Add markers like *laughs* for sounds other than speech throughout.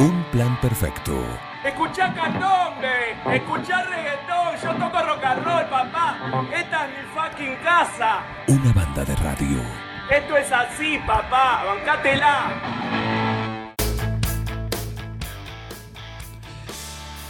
Un plan perfecto. Escuchá candombe, escuchá reggaetón, yo toco rock and roll, papá. Esta es mi fucking casa. Una banda de radio. Esto es así, papá, bancátela.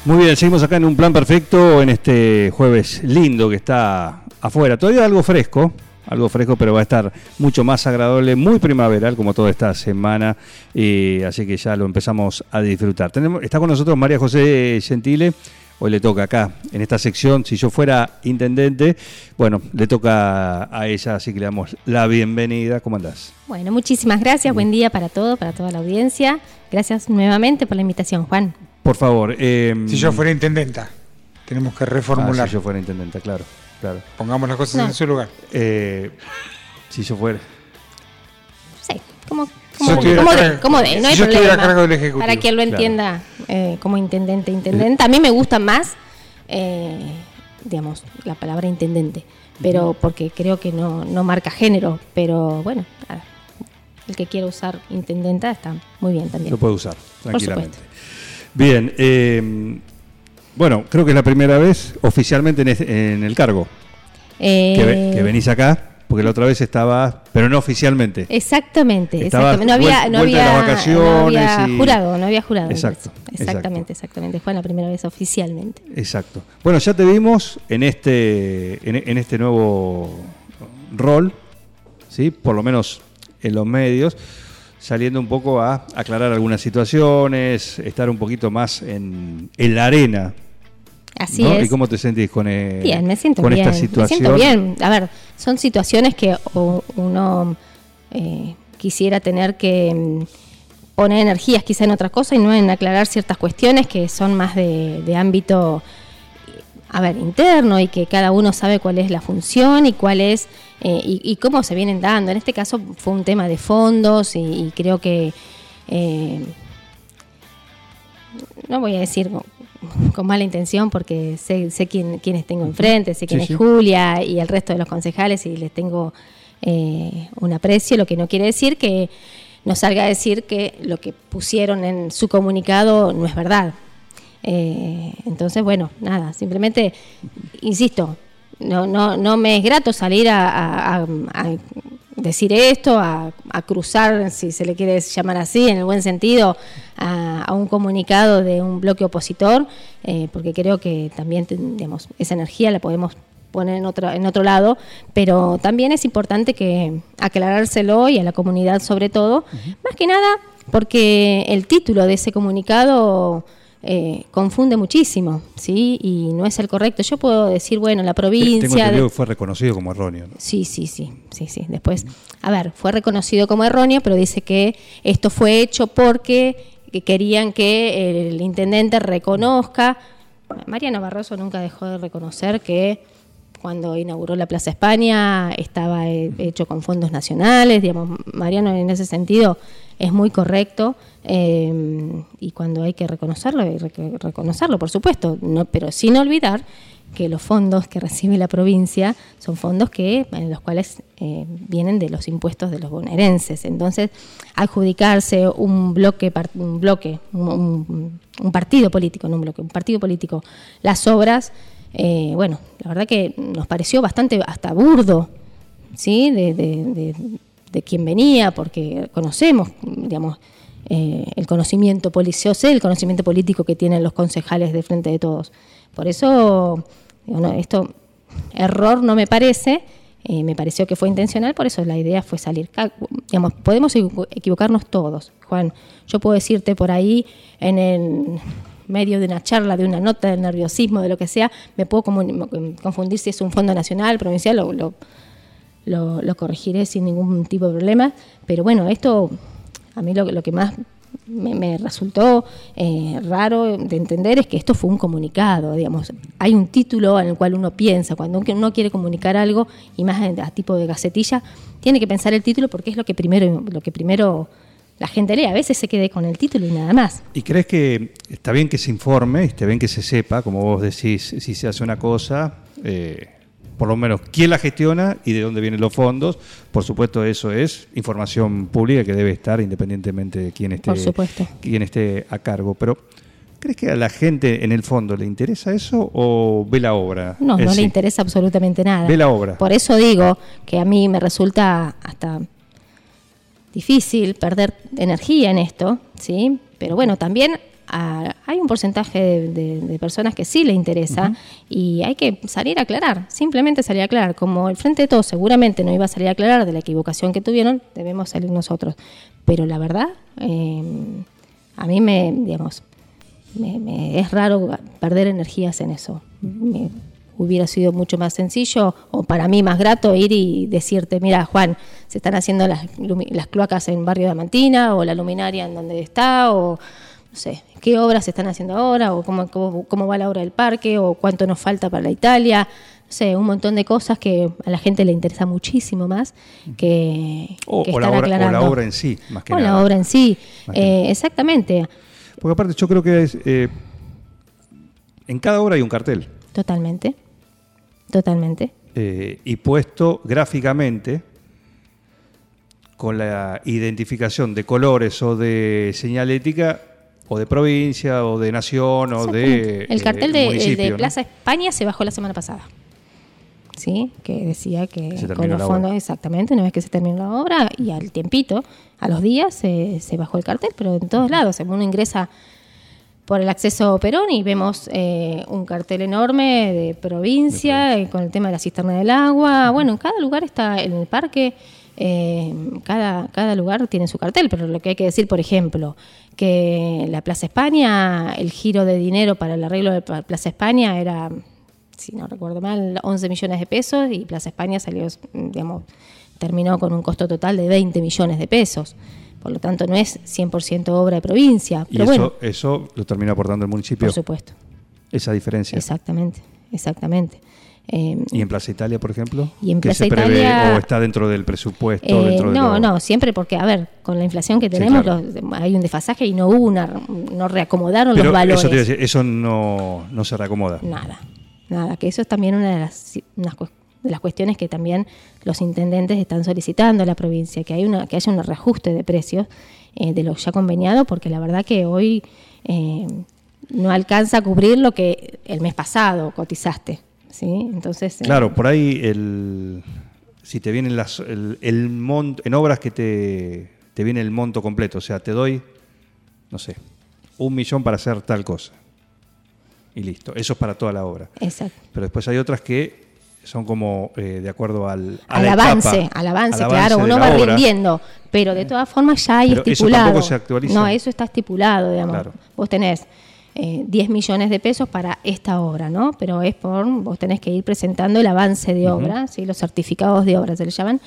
Muy bien, seguimos acá en un plan perfecto en este jueves lindo que está afuera. Todavía algo fresco, algo fresco, pero va a estar mucho más agradable, muy primaveral como toda esta semana, y así que ya lo empezamos a disfrutar. Tenemos, está con nosotros María José Gentile, hoy le toca acá, en esta sección, si yo fuera intendente, bueno, le toca a ella, así que le damos la bienvenida. ¿Cómo andás? Bueno, muchísimas gracias, buen día para todos, para toda la audiencia. Gracias nuevamente por la invitación, Juan. Por favor. Eh, Si yo fuera intendenta, tenemos que reformular. Ah, si yo fuera intendente, claro, claro. Pongamos las cosas No. en su lugar. Eh, si yo fuera... Sí, como, como, como de, como de, no hay si yo estuviera a problema. cargo del Ejecutivo, Para que lo claro. entienda eh, como intendente, intendente. A mí me gusta más, eh, digamos, la palabra intendente, pero porque creo que no, no marca género, pero bueno, nada, el que quiera usar intendenta está muy bien también. Lo puede usar, Por tranquilamente. supuesto. Bien, eh, bueno, creo que es la primera vez oficialmente en, este- en el cargo Eh, que, ve- que venís acá, porque la otra vez estaba, pero no oficialmente. Exactamente, exactamente. No había, no había, las vacaciones no había y- jurado, no había jurado. Exacto, Exactamente, exactamente. Fue la primera vez oficialmente. Exacto. Bueno, ya te vimos en este, en, en este nuevo rol, ¿sí? por lo menos en los medios, saliendo un poco a aclarar algunas situaciones, estar un poquito más en, en la arena. Así ¿no? es. ¿Y cómo te sentís con, eh, Bien, me siento con bien. esta situación? Me siento bien. A ver, son situaciones que uno eh, quisiera tener que mm, poner energías quizá en otra cosa y no en aclarar ciertas cuestiones que son más de, de ámbito, a ver, interno y que cada uno sabe cuál es la función y cuál es eh, y, y cómo se vienen dando. En este caso fue un tema de fondos y, y creo que eh, no voy a decir con, mala intención porque sé, sé quién, quiénes tengo enfrente, sé quién Sí, es sí. Julia y el resto de los concejales y les tengo eh, un aprecio, lo que no quiere decir que nos salga a decir que lo que pusieron en su comunicado no es verdad. Eh, entonces, bueno, nada, simplemente, insisto, no, no, no me es grato salir a, a- a- a decir esto, a, a cruzar, si se le quiere llamar así, en el buen sentido, a, a un comunicado de un bloque opositor, eh, porque creo que también digamos, esa energía la podemos poner en otro, en otro lado, pero también es importante que aclarárselo y a la comunidad sobre todo, más que nada porque el título de ese comunicado eh, confunde muchísimo, ¿sí? Y no es el correcto. Yo puedo decir, bueno, la Tengo provincia... entendido que fue reconocido como erróneo. ¿no? Sí, sí, sí, sí, sí. Después, a ver, fue reconocido como erróneo, pero dice que esto fue hecho porque que querían que el intendente reconozca. Mariano Barroso nunca dejó de reconocer que cuando inauguró la Plaza España estaba eh, hecho con fondos nacionales, digamos, Mariano en ese sentido es muy correcto eh, y cuando hay que reconocerlo, hay reconocerlo, por supuesto, no, pero sin olvidar que los fondos que recibe la provincia son fondos que en los cuales eh, vienen de los impuestos de los bonaerenses. Entonces, adjudicarse un bloque, un bloque, un- un partido político, no un bloque, un partido político, las obras, eh, bueno, la verdad que nos pareció bastante hasta burdo, ¿sí? De, de- de- venía, porque conocemos, digamos, eh, el conocimiento político, sé el conocimiento político que tienen los concejales de frente de todos. Por eso, digo, no, esto, error no me parece, eh, me pareció que fue intencional, por eso la idea fue salir. Digamos, podemos equivo- equivocarnos todos, Juan. Yo puedo decirte por ahí, en el medio de una charla, de una nota, de nerviosismo, de lo que sea, me puedo confundir si es un fondo nacional, provincial, lo, lo- lo, lo corregiré sin ningún tipo de problema. Pero bueno, esto a mí lo, lo que más me, resultó eh, raro de entender es que esto fue un comunicado, digamos. Hay un título en el cual uno piensa, cuando uno quiere comunicar algo, y más a tipo de gacetilla, tiene que pensar el título porque es lo que primero, lo que primero la gente lee. A veces se quede con el título y nada más. ¿Y crees que está bien que se informe, está bien que se sepa, como vos decís, si se hace una cosa, eh, por lo menos quién la gestiona y de dónde vienen los fondos. Por supuesto, eso es información pública que debe estar independientemente de quién esté, Por supuesto. quién esté a cargo. Pero, ¿crees que a la gente en el fondo le interesa eso o ve la obra? No, no sí? le interesa absolutamente nada. Ve la obra. Por eso digo que a mí me resulta hasta difícil perder energía en esto, ¿sí? Pero bueno, también ah, hay un porcentaje de, de- de personas que sí le interesa y hay que salir a aclarar, simplemente salir a aclarar. Como el Frente de Todos seguramente no iba a salir a aclarar de la equivocación que tuvieron, debemos salir nosotros. Pero la verdad, eh, a mí me, digamos, me, me- es raro perder energías en eso. Me- hubiera sido mucho más sencillo o para mí más grato ir y decirte, mira Juan, se están haciendo las, las cloacas en Barrio de Amantina o la luminaria en donde está o no sé, qué obras se están haciendo ahora o cómo, cómo, cómo va la obra del parque o cuánto nos falta para la Italia. No sé, un montón de cosas que a la gente le interesa muchísimo más que, O, que o la obra, o la aclarando. obra en sí, más que O nada. la obra en sí, eh, exactamente, Porque aparte yo creo que es, eh, en cada obra hay un cartel. totalmente, totalmente. eh, y puesto gráficamente con la identificación de colores o de señalética o de provincia o de nación o de. El cartel eh, de, el municipio, de ¿no? Plaza España se bajó la semana pasada. ¿Sí? Que decía que Se con los fondos, obra. exactamente, una vez que se terminó la obra y al tiempito, a los días, se, se bajó el cartel, pero en todos lados. Uno ingresa por el acceso Perón y vemos eh, un cartel enorme de provincia eh, con el tema de la cisterna del agua. Bueno, en cada lugar está, en el parque, eh, cada, cada lugar tiene su cartel, pero lo que hay que decir, por ejemplo, que la Plaza España, el giro de dinero para el arreglo de Pla- Plaza España era, si no recuerdo mal, 11 millones de pesos y Plaza España salió, digamos, terminó con un costo total de 20 millones de pesos. Por lo tanto, no es 100% obra de provincia. Y Pero eso, bueno, eso lo termina aportando el municipio, por supuesto. esa diferencia. Exactamente, exactamente. Eh, ¿Y en Plaza Italia, por ejemplo? Y en ¿Qué Plaza se prevé Italia- o está dentro del presupuesto? eh, dentro de no, lo- no, siempre porque, a ver, con la inflación que Sí, tenemos, claro. los- hay un desfasaje y no hubo una, no reacomodaron Pero los valores. eso te iba a decir, eso no, no se reacomoda. Nada, nada, que eso es también una de las, unas de las cuestiones que también los intendentes están solicitando a la provincia, que, hay una, que haya un reajuste de precios eh, de lo ya conveniado, porque la verdad que hoy eh, no alcanza a cubrir lo que el mes pasado cotizaste. ¿sí? Entonces, eh, Claro, por ahí el, si te vienen las, el, el monto, en obras que te, te viene el monto completo, o sea, te doy, no sé, un millón para hacer tal cosa. Y listo, eso es para toda la obra. exacto. Pero después hay otras que son como eh, de acuerdo al, al avance, etapa, al avance, al claro, uno va obra. rindiendo, pero de todas formas ya hay Pero eso estipulado. tampoco se actualiza. No, eso está estipulado, digamos. Claro. Vos tenés eh, 10 millones de pesos para esta obra, ¿no? Pero es por, vos tenés que ir presentando el avance de obra, ¿sí? los certificados de obra se le llaman.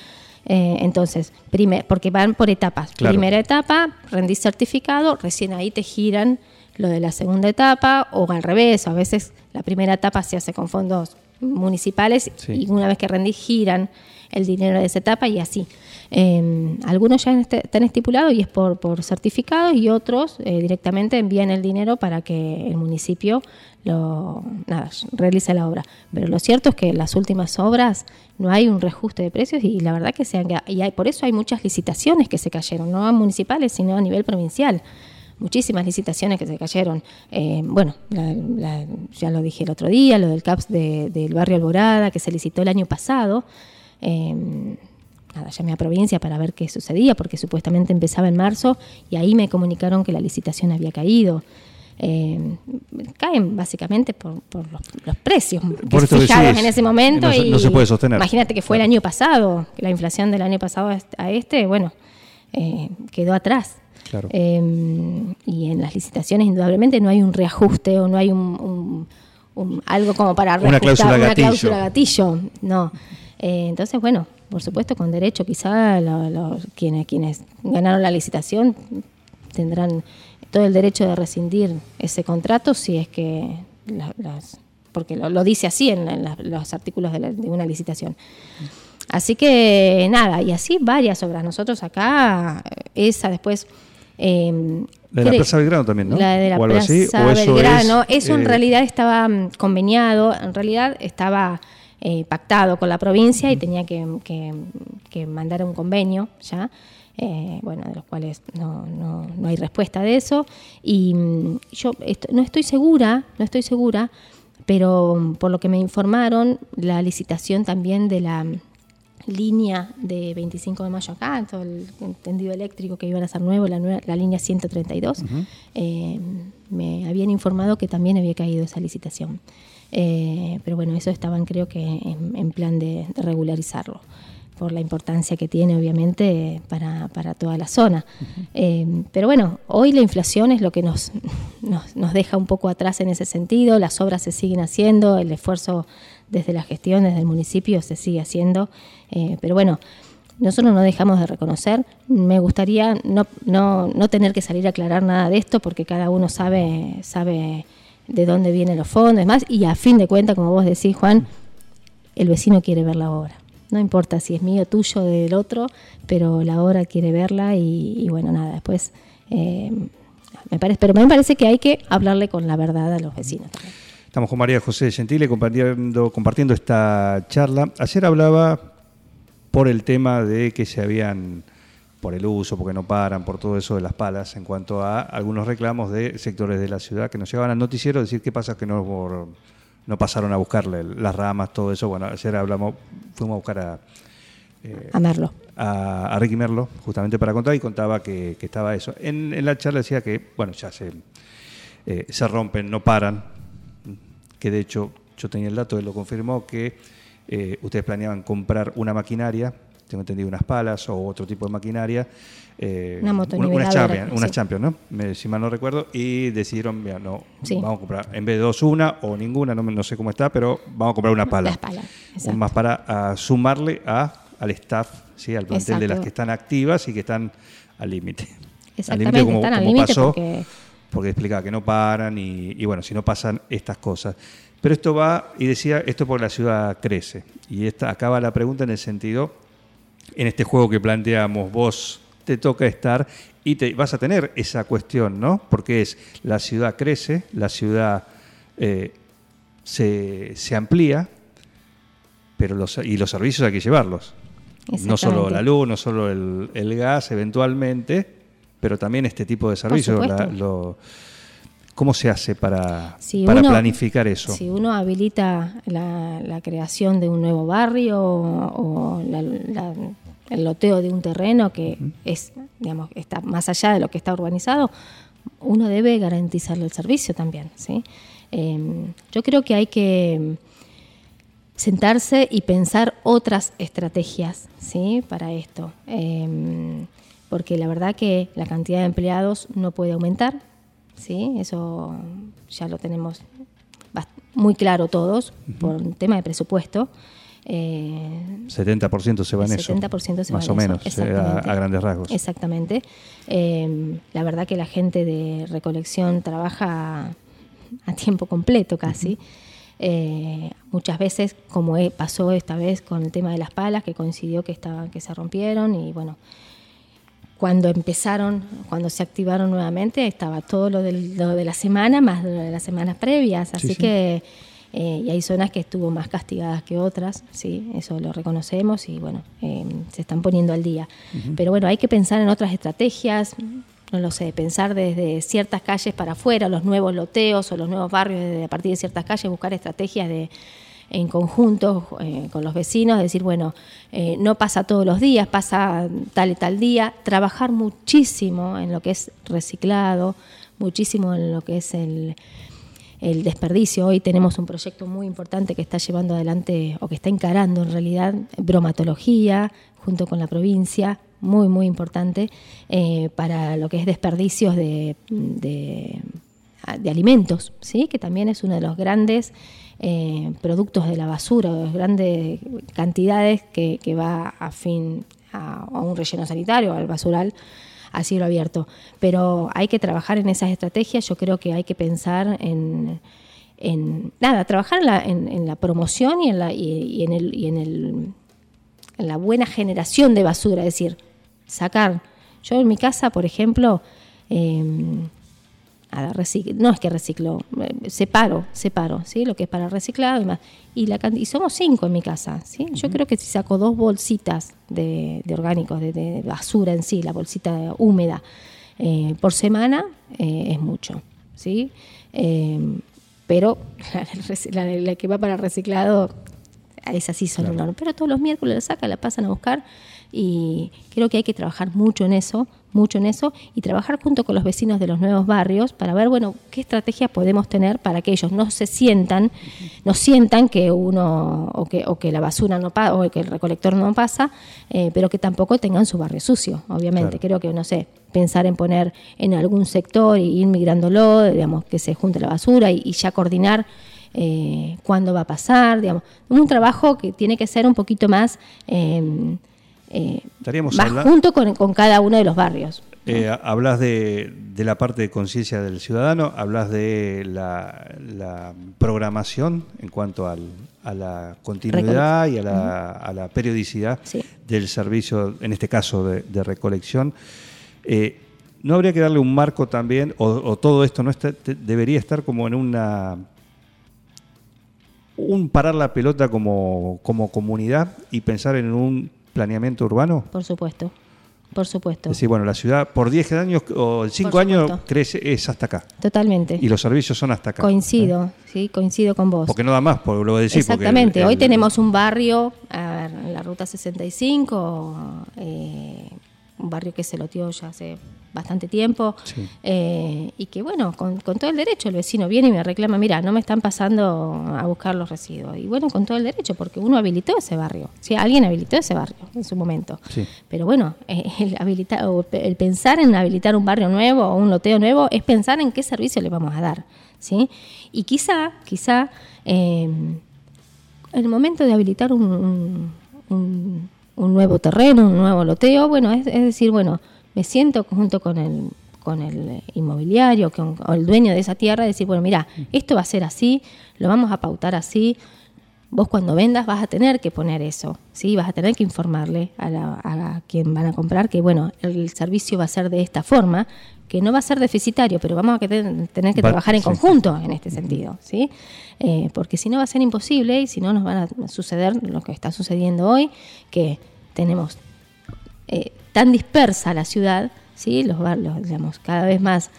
Eh, entonces, primer, porque van por etapas. Claro. Primera etapa, rendís certificado, recién ahí te giran lo de la segunda etapa, o al revés, a veces la primera etapa se hace con fondos municipales Sí. y una vez que rendís giran el dinero de esa etapa y así. Eh, algunos ya este- están estipulados y es por, por certificado y otros eh, directamente envían el dinero para que el municipio lo nada, realice la obra. Pero lo cierto es que en las últimas obras no hay un reajuste de precios y la verdad que se han, y hay, por eso hay muchas licitaciones que se cayeron, no a municipales sino a nivel provincial muchísimas licitaciones que se cayeron. Eh, bueno, la- la- ya lo dije el otro día, lo del CAPS de- del barrio Alborada, que se licitó el año pasado. Eh, nada, llamé a provincia para ver qué sucedía, porque supuestamente empezaba en marzo y ahí me comunicaron que la licitación había caído. Eh, caen básicamente por, por los, los precios Por fijados en ese momento. no se- y no se puede sostener. Imagínate que fue el año pasado, que la inflación del año pasado a este- a este, bueno, eh, quedó atrás. Claro. Eh, y en las licitaciones, indudablemente, no hay un reajuste o no hay un, un- un- algo como para Una reajustar, cláusula una gatillo. cláusula gatillo. No. Eh, entonces, bueno, por supuesto, con derecho, quizá lo- lo- quienes, quienes ganaron la licitación tendrán todo el derecho de rescindir ese contrato si es que la- las porque lo, lo dice así en, en la- los artículos de, la- de una licitación. Así que nada, y así varias obras. Nosotros acá, eh, esa después... eh, La de la Plaza Belgrano también, ¿no? La de la O algo Plaza así, o eso Belgrano. es, eso en eh, realidad estaba mm, conveniado, en realidad estaba eh, pactado con la provincia y tenía que, que- que mandar un convenio ya, eh, bueno, de los cuales no, no- no hay respuesta de eso. Y mm, yo esto- no estoy segura, no estoy segura, pero mm, por lo que me informaron, la licitación también de la línea de 25 de mayo acá, todo el tendido eléctrico que iban a hacer nuevo, la, nueva- la línea 132, eh, me habían informado que también había caído esa licitación. Eh, pero bueno, eso estaban creo que en, en plan de, de regularizarlo, por la importancia que tiene obviamente para, para toda la zona. Eh, pero bueno, hoy la inflación es lo que nos, *laughs* nos, nos deja un poco atrás en ese sentido, las obras se siguen haciendo, el esfuerzo desde la gestión, desde el municipio se sigue haciendo, eh, pero bueno, nosotros no dejamos de reconocer. Me gustaría no, no, no tener que salir a aclarar nada de esto porque cada uno sabe, sabe de dónde vienen los fondos y demás. Y a fin de cuentas, como vos decís, Juan, el vecino quiere ver la obra. No importa si es mío, tuyo, del otro, pero la obra quiere verla y, y bueno, nada, después eh, me parece, pero me parece que hay que hablarle con la verdad a los vecinos también. Estamos con María José Gentile compartiendo, compartiendo esta charla. Ayer hablaba por el tema de que se habían, por el uso, porque no paran, por todo eso de las palas, en cuanto a algunos reclamos de sectores de la ciudad que nos llevaban al noticiero, decir qué pasa que no, no pasaron a buscarle las ramas, todo eso. Bueno, ayer hablamos, fuimos a buscar a, eh, a, a Ricky Merlo, justamente para contar, y contaba que, que estaba eso. En, en la charla decía que, bueno, ya se, eh, se rompen, no paran, que de hecho yo tenía el dato, él lo confirmó, que eh, ustedes planeaban comprar una maquinaria, tengo entendido unas palas o otro tipo de maquinaria. eh, Una unas motoniveladora, Champion, unas sí. Champion, ¿no? Me- si mal no recuerdo, y decidieron, mira, no, Sí. vamos a comprar, en vez de dos, una o ninguna, no, no sé cómo está, pero vamos a comprar una pala. Las palas, Un exacto. más para a sumarle a, al staff, ¿sí? al plantel de las que están activas y que están al límite. Al Exactamente, límite como, están al como límite pasó, porque- porque explicaba que no paran y, y bueno, si no pasan estas cosas. Pero esto va, y decía, esto porque la ciudad crece. Y esta, acaba la pregunta en el sentido, en este juego que planteamos, vos te toca estar y te, vas a tener esa cuestión, ¿no? Porque es, la ciudad crece, la ciudad eh, se, se amplía, pero los, y los servicios hay que llevarlos. No solo la luz, no solo el, el gas eventualmente, pero también este tipo de servicios. supuesto. la- lo- ¿Cómo se hace para, Si para uno- planificar eso? Si uno habilita la, la creación de un nuevo barrio o, o la- la- el loteo de un terreno que es, digamos, está más allá de lo que está urbanizado, uno debe garantizarle el servicio también. ¿sí? Eh, yo creo que hay que sentarse y pensar otras estrategias ¿sí? para esto. Eh, porque la verdad que la cantidad de empleados no puede aumentar, ¿sí? eso ya lo tenemos muy claro todos por un tema de presupuesto. Eh, 70% se va en el eso. 70% se va Más en o menos, eh, a, grandes rasgos. Exactamente. Eh, la verdad que la gente de recolección trabaja a tiempo completo casi. Eh, muchas veces, como pasó esta vez con el tema de las palas, que coincidió que, estaban, que se rompieron y bueno, cuando empezaron, cuando se activaron nuevamente, estaba todo lo, del- lo de la semana más lo de las semanas previas. Así sí. que, eh, y hay zonas que estuvo más castigadas que otras, sí, eso lo reconocemos y bueno, eh, se están poniendo al día. Pero bueno, hay que pensar en otras estrategias, no lo sé, pensar desde ciertas calles para afuera, los nuevos loteos o los nuevos barrios, desde a partir de ciertas calles, buscar estrategias de en conjunto eh, con los vecinos, decir, bueno, eh, no pasa todos los días, pasa tal y tal día, trabajar muchísimo en lo que es reciclado, muchísimo en lo que es el, el desperdicio. Hoy tenemos un proyecto muy importante que está llevando adelante, o que está encarando en realidad, bromatología, junto con la provincia, muy, muy importante, eh, para lo que es desperdicios de, de, de alimentos, ¿sí? que también es uno de los grandes eh, productos de la basura, de grandes cantidades que, va a fin a, un relleno sanitario, al basural a cielo abierto. Pero hay que trabajar en esas estrategias, yo creo que hay que pensar en, nada, trabajar en la, promoción y en, la, y, en, el, y en, el, en la buena generación de basura, es decir, sacar. Yo en mi casa, por ejemplo, eh, no es que reciclo, eh, separo, separo, ¿sí? Lo que es para reciclado y más. Y, la, y somos cinco en mi casa, ¿sí? Yo creo que si saco dos bolsitas de, de orgánicos, de, de basura en sí, la bolsita húmeda, eh, por semana, eh, es mucho, ¿sí? Eh, pero *laughs* la, la- la que va para reciclado, es así son Claro. enormes. Pero todos los miércoles la sacan, la pasan a buscar y creo que hay que trabajar mucho en eso, mucho en eso y trabajar junto con los vecinos de los nuevos barrios para ver, bueno, qué estrategia podemos tener para que ellos no se sientan, no sientan que uno o que, o que la basura no pasa o que el recolector no pasa, eh, pero que tampoco tengan su barrio sucio, obviamente. Claro. Creo que, no sé, pensar en poner en algún sector y ir migrándolo, digamos, que se junte la basura y, y ya coordinar eh, cuándo va a pasar, digamos. Un trabajo que tiene que ser un poquito más, eh, eh, Estaríamos más junto con, con cada uno de los barrios. Eh, hablas de, de la parte de conciencia del ciudadano, hablas de la, la programación en cuanto al- a la continuidad y a la, a la periodicidad Sí. del servicio, en este caso de, de recolección. Eh, ¿No habría que darle un marco también, o, o todo esto no está, te- debería estar como en una un parar la pelota como, como comunidad y pensar en un planeamiento urbano? Por supuesto, por supuesto. Es decir, bueno, la ciudad por 10 años o 5 Por años crece, es hasta acá. Totalmente. Y los servicios son hasta acá. Coincido, sí, coincido con vos. Porque no da más, por lo a decir. Exactamente, el- hoy el- tenemos un barrio, a ver, en la ruta 65, eh, un barrio que se loteó ya hace bastante tiempo, Sí. eh, y que bueno, con, con todo el derecho el vecino viene y me reclama, mira, no me están pasando a buscar los residuos. Y bueno, con todo el derecho, porque uno habilitó ese barrio, ¿sí? alguien habilitó ese barrio en su momento. Sí. Pero bueno, eh, el, habilitar, el pensar en habilitar un barrio nuevo o un loteo nuevo es pensar en qué servicio le vamos a dar. ¿sí? Y quizá, quizá, eh, en el momento de habilitar un, un- un- un nuevo terreno, un nuevo loteo, bueno, es, es decir, bueno, me siento junto con el con el inmobiliario con, o el dueño de esa tierra, decir, bueno, mira, esto va a ser así, lo vamos a pautar así, vos cuando vendas vas a tener que poner eso, ¿sí? Vas a tener que informarle a, la- a quien van a comprar que, bueno, el servicio va a ser de esta forma, que no va a ser deficitario, pero vamos a tener que Va- trabajar en sí. conjunto en este sentido, ¿sí? Eh, porque si no va a ser imposible y si no nos van a suceder lo que está sucediendo hoy, que tenemos eh, tan dispersa la ciudad, ¿sí? los barrios, digamos, cada vez más,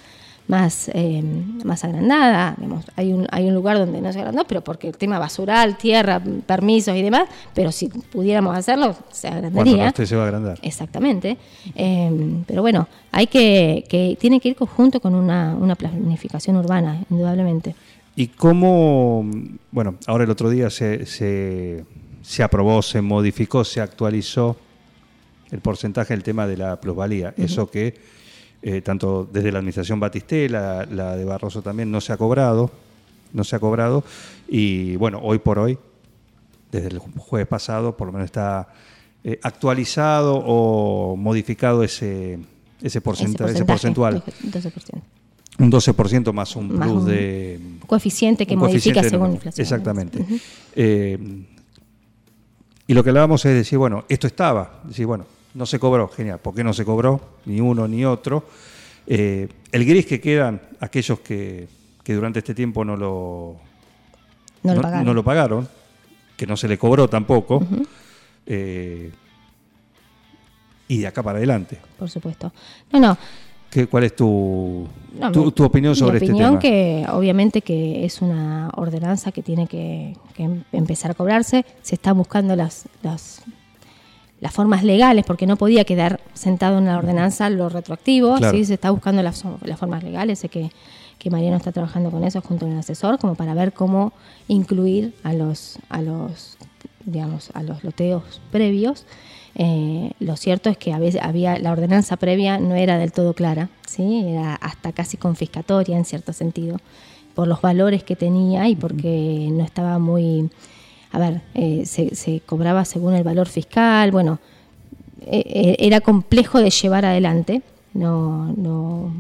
más, eh, más agrandada. digamos. Hay, un, hay un lugar donde no se agrandó, pero porque el tema basural, tierra, permisos y demás, pero si pudiéramos hacerlo, se Cuando agrandaría. no esté, se va a agrandar. Exactamente. Eh, pero bueno, hay que, que tiene que ir conjunto con una, una planificación urbana, indudablemente. ¿Y cómo, bueno, ahora el otro día se, se, se aprobó, se modificó, se actualizó el porcentaje del tema de la plusvalía? Eso que eh, tanto desde la administración Batistela, la de Barroso también, no se ha cobrado, no se ha cobrado. Y bueno, hoy por hoy, desde el jueves pasado, por lo menos está eh, actualizado o modificado ese, ese, porcenta- ese porcentual. 12%. Un 12% más un Más plus un de... coeficiente que modifica coeficiente según de- inflación. Exactamente. Eh, y lo que hablábamos es decir, bueno, esto estaba. Decir, bueno, no se cobró, genial. ¿Por qué no se cobró? Ni uno ni otro. Eh, el gris que quedan aquellos que, que durante este tiempo no lo, No lo no lo pagaron, que no se le cobró tampoco. eh, y de acá para adelante. Por supuesto. No, no. ¿Qué, ¿Cuál es tu, No, tu, tu opinión sobre mi este opinión tema? que obviamente que es una ordenanza que tiene que, que em- empezar a cobrarse. Se están buscando las, las, las formas legales, porque no podía quedar sentado en la ordenanza lo retroactivo. Claro. ¿sí? Se está buscando las, las formas legales. Sé que, que Mariano está trabajando con eso junto a un asesor, como para ver cómo incluir a los, a los, digamos, a los loteos previos. Eh, lo cierto es que a veces había la ordenanza previa no era del todo clara, sí, era hasta casi confiscatoria en cierto sentido por los valores que tenía y porque no estaba muy, a ver, eh, se, se cobraba según el valor fiscal, bueno, eh, eh, era complejo de llevar adelante, no, no,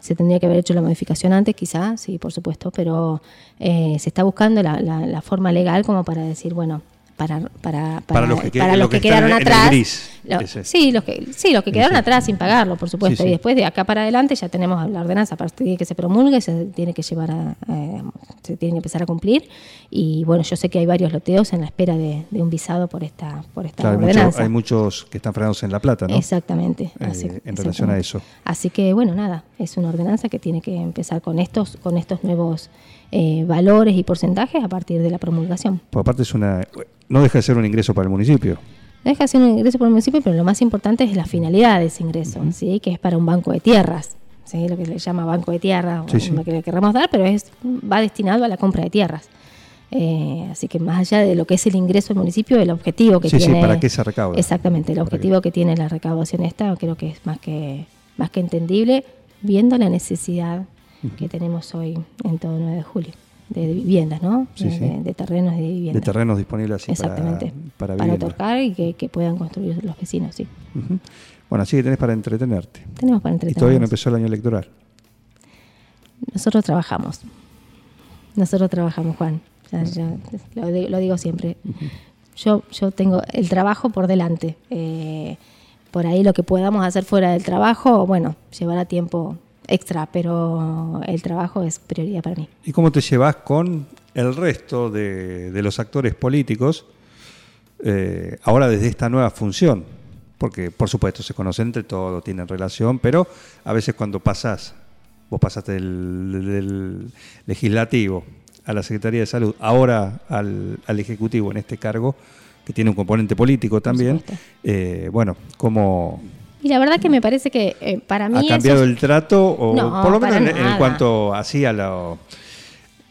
se tendría que haber hecho la modificación antes, quizá, sí, por supuesto, pero eh, se está buscando la, la- la forma legal como para decir, bueno, para, para, Para los que para los que quedaron atrás. gris, Lo- ese. sí, los que, sí, los que quedaron Ese. atrás sin pagarlo, por supuesto. Sí, sí. Y después de acá para adelante ya tenemos la ordenanza a partir de que se promulgue, se tiene que llevar a, eh, se tiene que empezar a cumplir. Y bueno, yo sé que hay varios loteos en la espera de, de un visado por esta, por esta Claro, hay, mucho- ordenanza. hay muchos que están frenados en La Plata, ¿no? Exactamente. Eh, en relación a eso. Así que bueno, nada, es una ordenanza que tiene que empezar con estos, con estos nuevos eh, valores y porcentajes a partir de la promulgación. Porque aparte es una, no deja de ser un ingreso para el municipio. Deja de ser un ingreso por el municipio, pero lo más importante es la finalidad de ese ingreso, ¿sí? que es para un banco de tierras, ¿sí? lo que se llama banco de tierras, Sí, sí. lo que le querramos dar, pero es va destinado a la compra de tierras. Eh, así que más allá de lo que es el ingreso del municipio, el objetivo que Sí, sí, tiene... ¿para qué se recauda? Exactamente, el ¿Para qué? objetivo que tiene la recaudación esta creo que es más que, más que entendible, viendo la necesidad que tenemos hoy en todo 9 de julio, de, de viviendas, ¿no? Sí, de, sí. de- de terrenos y de De viviendas. terrenos disponibles así Exactamente. para, para para otorgar y que, que puedan construir los vecinos, sí. Bueno, así que tenés para entretenerte. Tenemos para Y entretenernos. todavía no empezó el año electoral. Nosotros trabajamos. Nosotros trabajamos, Juan. Ya- ya, lo, di- lo digo siempre. Yo, yo tengo el trabajo por delante. Eh, por ahí lo que podamos hacer fuera del trabajo, bueno, llevará tiempo extra, pero el trabajo es prioridad para mí. ¿Y cómo te llevas con el resto de, de los actores políticos eh, ahora desde esta nueva función? Porque, por supuesto, se conocen entre todos, tienen relación, pero a veces cuando pasás, vos pasaste del, del legislativo a la Secretaría de Salud, ahora al, al Ejecutivo en este cargo, que tiene un componente político también, eh, bueno, ¿cómo Y la verdad que me parece que eh, para mí... ha cambiado es- el trato? O No, por lo menos en, en cuanto así a lo,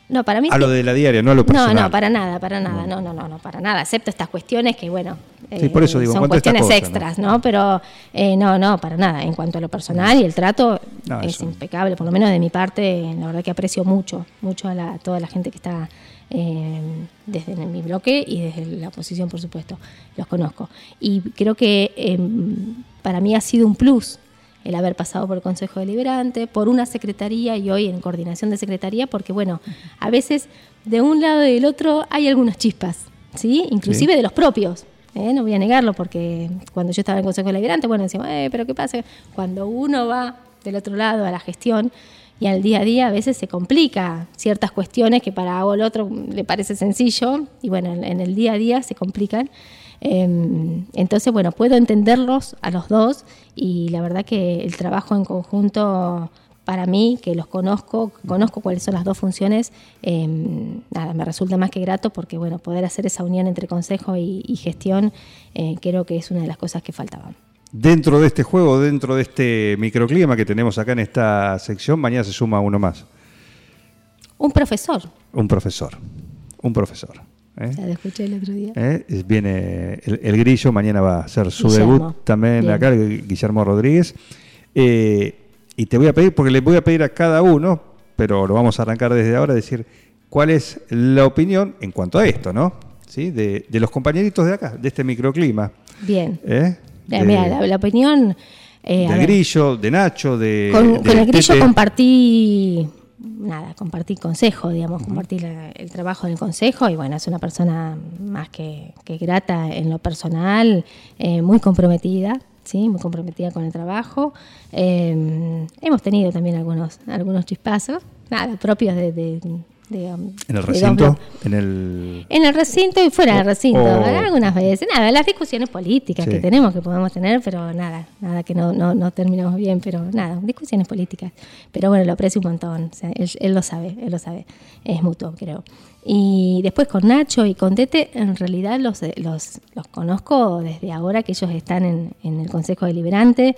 No, para mí a lo de la diaria, no a lo No, personal. no, para nada, para nada, no, no, no, no, para nada, excepto estas cuestiones que, bueno, eh, Sí, por eso digo, en son a cuestiones ¿no? extras, ¿no? Pero eh, no, no, para nada, en cuanto a lo personal y el trato No, es eso. impecable, por lo menos de mi parte, la verdad que aprecio mucho, mucho a la- toda la gente que está eh, desde mi bloque y desde la oposición, por supuesto, los conozco. Y creo que eh, para mí ha sido un plus el haber pasado por el Consejo Deliberante, por una secretaría y hoy en coordinación de secretaría, porque bueno, a veces de un lado y del otro hay algunas chispas, ¿sí? Inclusive Sí. de los propios. ¿eh? No voy a negarlo, porque cuando yo estaba en el Consejo Deliberante, bueno, decíamos, eh, pero ¿qué pasa? Cuando uno va del otro lado a la gestión y al día a día a veces se complica ciertas cuestiones que para el otro le parece sencillo y bueno, en, el día a día se complican. Eh, entonces, bueno, puedo entenderlos a los dos y la verdad que el trabajo en conjunto para mí, que los conozco, conozco cuáles son las dos funciones, eh, nada, me resulta más que grato porque, bueno, poder hacer esa unión entre consejo y, y gestión eh, creo que es una de las cosas que faltaban. Dentro de este juego, dentro de este microclima que tenemos acá en esta sección, mañana se suma uno más. Un profesor, Un profesor. Un profesor. ¿eh? ya lo escuché el otro día. ¿Eh? Viene el, el grillo, mañana va a hacer su Guillermo. debut también Bien. acá, Guillermo Rodríguez. Eh, y te voy a pedir, porque le voy a pedir a cada uno, pero lo vamos a arrancar desde ahora, decir cuál es la opinión en cuanto a esto, ¿no? ¿Sí? De, de los compañeritos de acá, de este microclima. Bien. ¿eh? Eh, De- mira, la, la opinión... eh. Grillo, de Nacho, de. con, de con el grillo Tete. compartí nada compartí consejo digamos compartí la- el trabajo del consejo y bueno es una persona más que, que grata en lo personal eh, muy comprometida sí muy comprometida con el trabajo Eh, hemos tenido también algunos algunos chispazos nada propios de, de- de, En el recinto, en el. en el recinto y fuera del recinto, o- algunas veces. Nada, las discusiones políticas Sí. que tenemos, que podemos tener, pero nada, nada que no, no, no terminamos bien, pero nada, discusiones políticas. Pero bueno, lo aprecio un montón, o sea, él, él lo sabe, él lo sabe, es mutuo, creo. Y después con Nacho y con Tete, en realidad los, los, los conozco desde ahora que ellos están en, en el Consejo Deliberante.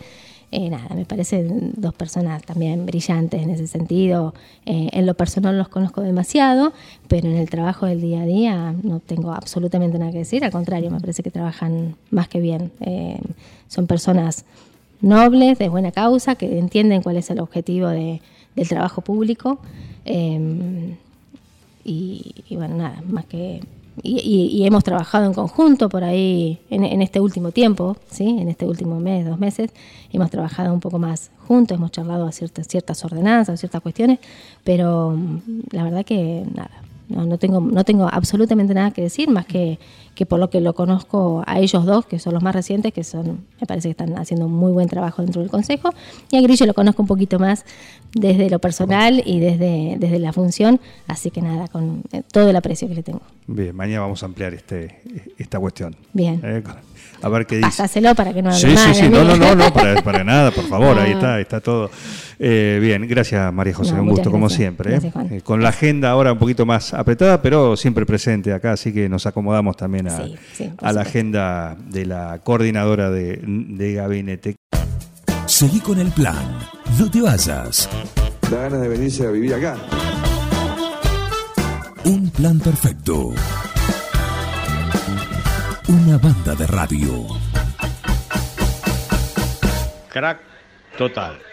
Eh, nada, me parecen dos personas también brillantes en ese sentido. Eh, en lo personal los conozco demasiado, pero en el trabajo del día a día no tengo absolutamente nada que decir. Al contrario, me parece que trabajan más que bien. Eh, son personas nobles, de buena causa, que entienden cuál es el objetivo de- del trabajo público. Eh, y bueno, nada, más que... Y, y- y hemos trabajado en conjunto por ahí en, este último tiempo, ¿sí? en este último mes, dos meses, hemos trabajado un poco más juntos, hemos charlado a ciertas, ciertas ordenanzas, ciertas cuestiones, pero mm, la verdad que nada, no, no, tengo, no tengo absolutamente nada que decir, más que, que por lo que lo conozco a ellos dos, que son los más recientes, que son, me parece que están haciendo muy buen trabajo dentro del Consejo, y a Grillo lo conozco un poquito más desde lo personal y desde, desde la función, así que nada, con eh, todo el aprecio que le tengo. Bien, mañana vamos a ampliar este, esta cuestión. Bien. Eh, a ver qué dice. Pásaselo para que no hable Sí, mal sí, sí, no, no, no, no, para, para nada, por favor, ahí *laughs* No. está, ahí está todo. Eh, bien, gracias María José, No, un gusto como siempre. ¿eh? Gracias, Juan. Eh, con la agenda ahora un poquito más apretada, pero siempre presente acá, así que nos acomodamos también a, Sí, sí, por a la supuesto. agenda de la coordinadora de, de gabinete. Seguí con el plan. No te vayas. Da ganas de venirse a vivir acá. Un plan perfecto. Una banda de radio. Crack total.